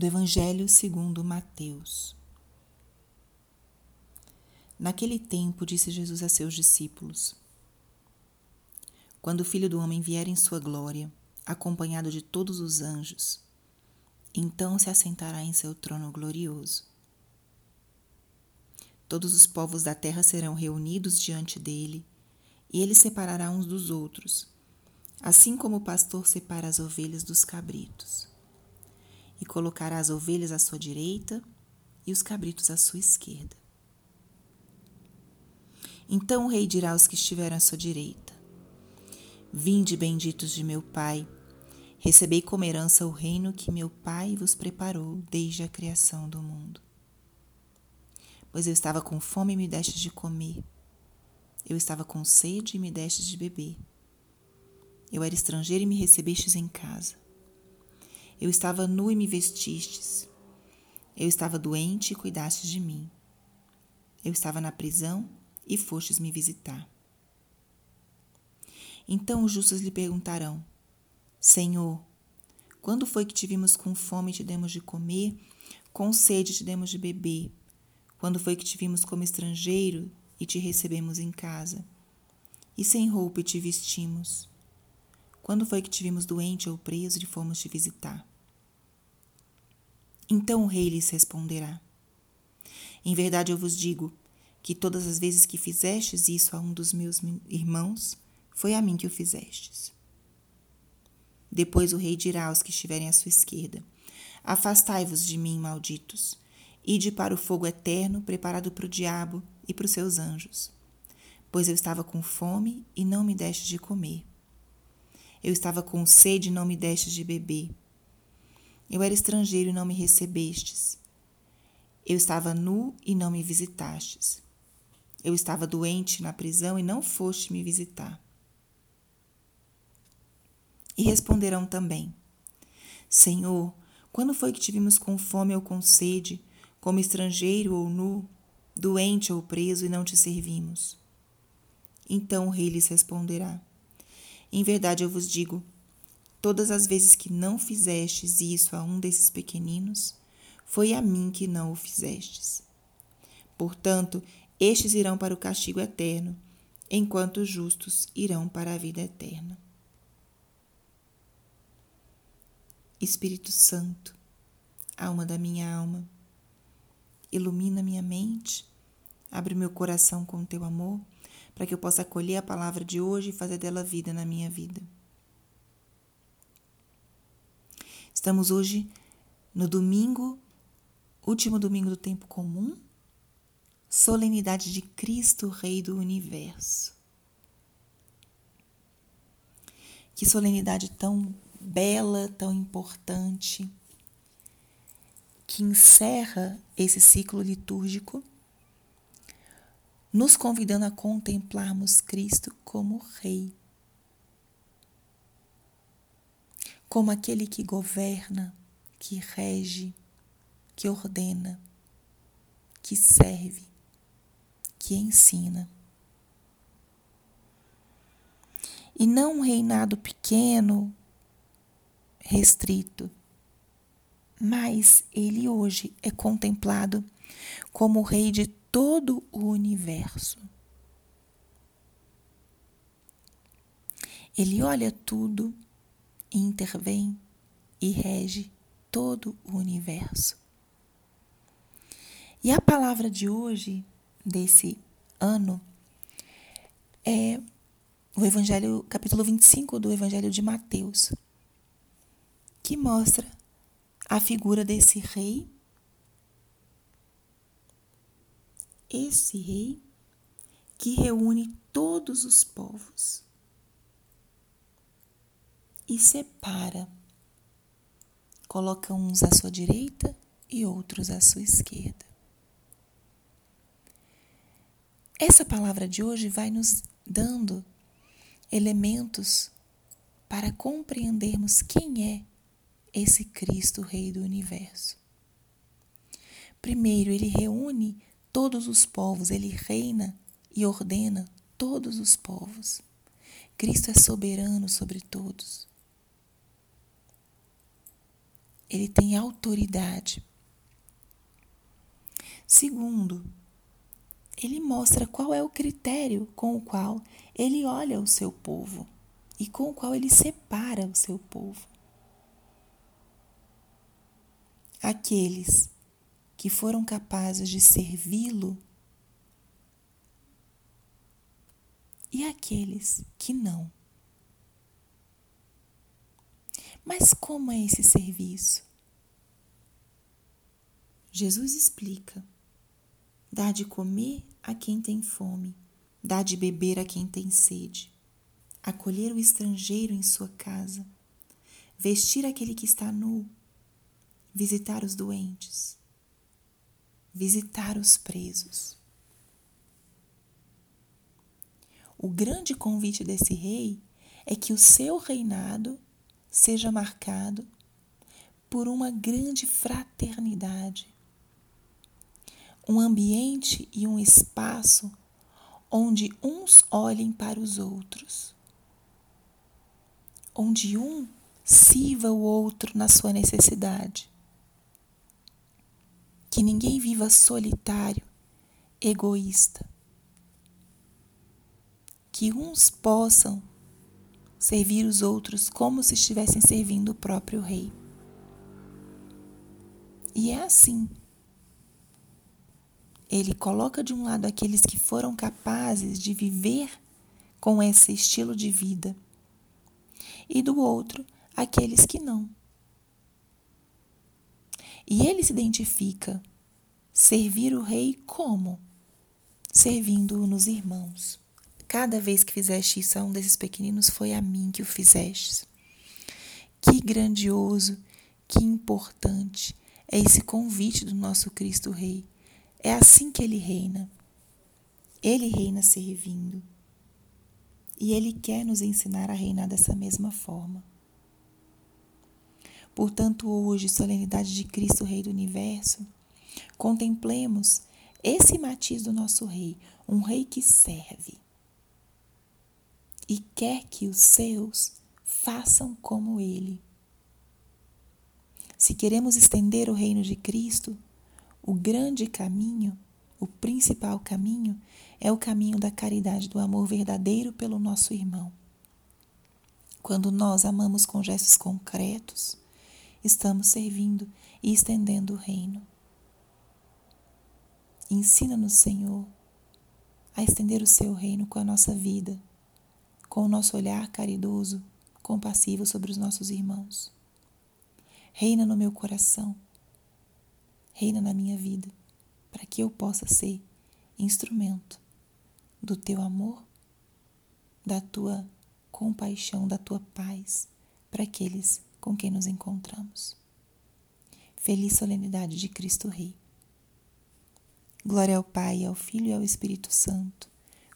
do Evangelho segundo Mateus. Naquele tempo disse Jesus a seus discípulos: Quando o Filho do homem vier em sua glória, acompanhado de todos os anjos, então se assentará em seu trono glorioso. Todos os povos da terra serão reunidos diante dele, e ele separará uns dos outros, assim como o pastor separa as ovelhas dos cabritos e colocará as ovelhas à sua direita e os cabritos à sua esquerda. Então o rei dirá aos que estiverem à sua direita: Vinde, benditos de meu Pai, recebei como herança o reino que meu Pai vos preparou desde a criação do mundo. Pois eu estava com fome e me destes de comer, eu estava com sede e me destes de beber. Eu era estrangeiro e me recebestes em casa. Eu estava nu e me vestistes. Eu estava doente e cuidastes de mim. Eu estava na prisão e fostes me visitar. Então os justos lhe perguntarão: Senhor, quando foi que te vimos com fome e te demos de comer, com sede te demos de beber? Quando foi que te vimos como estrangeiro e te recebemos em casa? E sem roupa e te vestimos? Quando foi que te vimos doente ou preso e fomos te visitar? Então o rei lhes responderá: Em verdade eu vos digo que todas as vezes que fizestes isso a um dos meus irmãos, foi a mim que o fizestes. Depois o rei dirá aos que estiverem à sua esquerda: Afastai-vos de mim, malditos, ide para o fogo eterno preparado para o diabo e para os seus anjos. Pois eu estava com fome e não me deste de comer. Eu estava com sede e não me deste de beber. Eu era estrangeiro e não me recebestes. Eu estava nu e não me visitastes. Eu estava doente na prisão e não foste me visitar. E responderão também: Senhor, quando foi que tivemos com fome ou com sede, como estrangeiro ou nu, doente ou preso e não te servimos? Então o rei lhes responderá: Em verdade eu vos digo, Todas as vezes que não fizestes isso a um desses pequeninos, foi a mim que não o fizestes. Portanto, estes irão para o castigo eterno, enquanto os justos irão para a vida eterna. Espírito Santo, alma da minha alma, ilumina minha mente, abre meu coração com teu amor, para que eu possa acolher a palavra de hoje e fazer dela vida na minha vida. Estamos hoje no domingo, último domingo do tempo comum, solenidade de Cristo, Rei do Universo. Que solenidade tão bela, tão importante, que encerra esse ciclo litúrgico, nos convidando a contemplarmos Cristo como Rei como aquele que governa, que rege, que ordena, que serve, que ensina. E não um reinado pequeno, restrito, mas ele hoje é contemplado como o rei de todo o universo. Ele olha tudo intervém e rege todo o universo. E a palavra de hoje, desse ano, é o Evangelho, capítulo 25 do Evangelho de Mateus, que mostra a figura desse rei, esse rei que reúne todos os povos e separa. Coloca uns à sua direita e outros à sua esquerda. Essa palavra de hoje vai nos dando elementos para compreendermos quem é esse Cristo, Rei do Universo. Primeiro, ele reúne todos os povos, ele reina e ordena todos os povos. Cristo é soberano sobre todos. Ele tem autoridade. Segundo, ele mostra qual é o critério com o qual ele olha o seu povo e com o qual ele separa o seu povo. Aqueles que foram capazes de servi-lo e aqueles que não. Mas como é esse serviço? Jesus explica: dá de comer a quem tem fome, dá de beber a quem tem sede, acolher o estrangeiro em sua casa, vestir aquele que está nu, visitar os doentes, visitar os presos. O grande convite desse rei é que o seu reinado seja marcado por uma grande fraternidade, um ambiente e um espaço onde uns olhem para os outros, onde um sirva o outro na sua necessidade. Que ninguém viva solitário, egoísta, que uns possam servir os outros como se estivessem servindo o próprio rei. E é assim. Ele coloca de um lado aqueles que foram capazes de viver com esse estilo de vida, e do outro, aqueles que não. E ele se identifica servir o rei como? Servindo-o nos irmãos. Cada vez que fizeste isso a um desses pequeninos, foi a mim que o fizestes. Que grandioso, que importante é esse convite do nosso Cristo Rei. É assim que ele reina. Ele reina servindo. E ele quer nos ensinar a reinar dessa mesma forma. Portanto, hoje, solenidade de Cristo, Rei do Universo, contemplemos esse matiz do nosso Rei, um Rei que serve e quer que os seus façam como ele. Se queremos estender o reino de Cristo, o grande caminho, o principal caminho, é o caminho da caridade, do amor verdadeiro pelo nosso irmão. Quando nós amamos com gestos concretos, estamos servindo e estendendo o reino. Ensina-nos, Senhor, a estender o seu reino com a nossa vida com o nosso olhar caridoso, compassivo sobre os nossos irmãos. Reina no meu coração, reina na minha vida, para que eu possa ser instrumento do teu amor, da tua compaixão, da tua paz para aqueles com quem nos encontramos. Feliz solenidade de Cristo Rei. Glória ao Pai, ao Filho e ao Espírito Santo,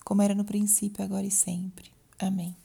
como era no princípio, agora e sempre. Amém.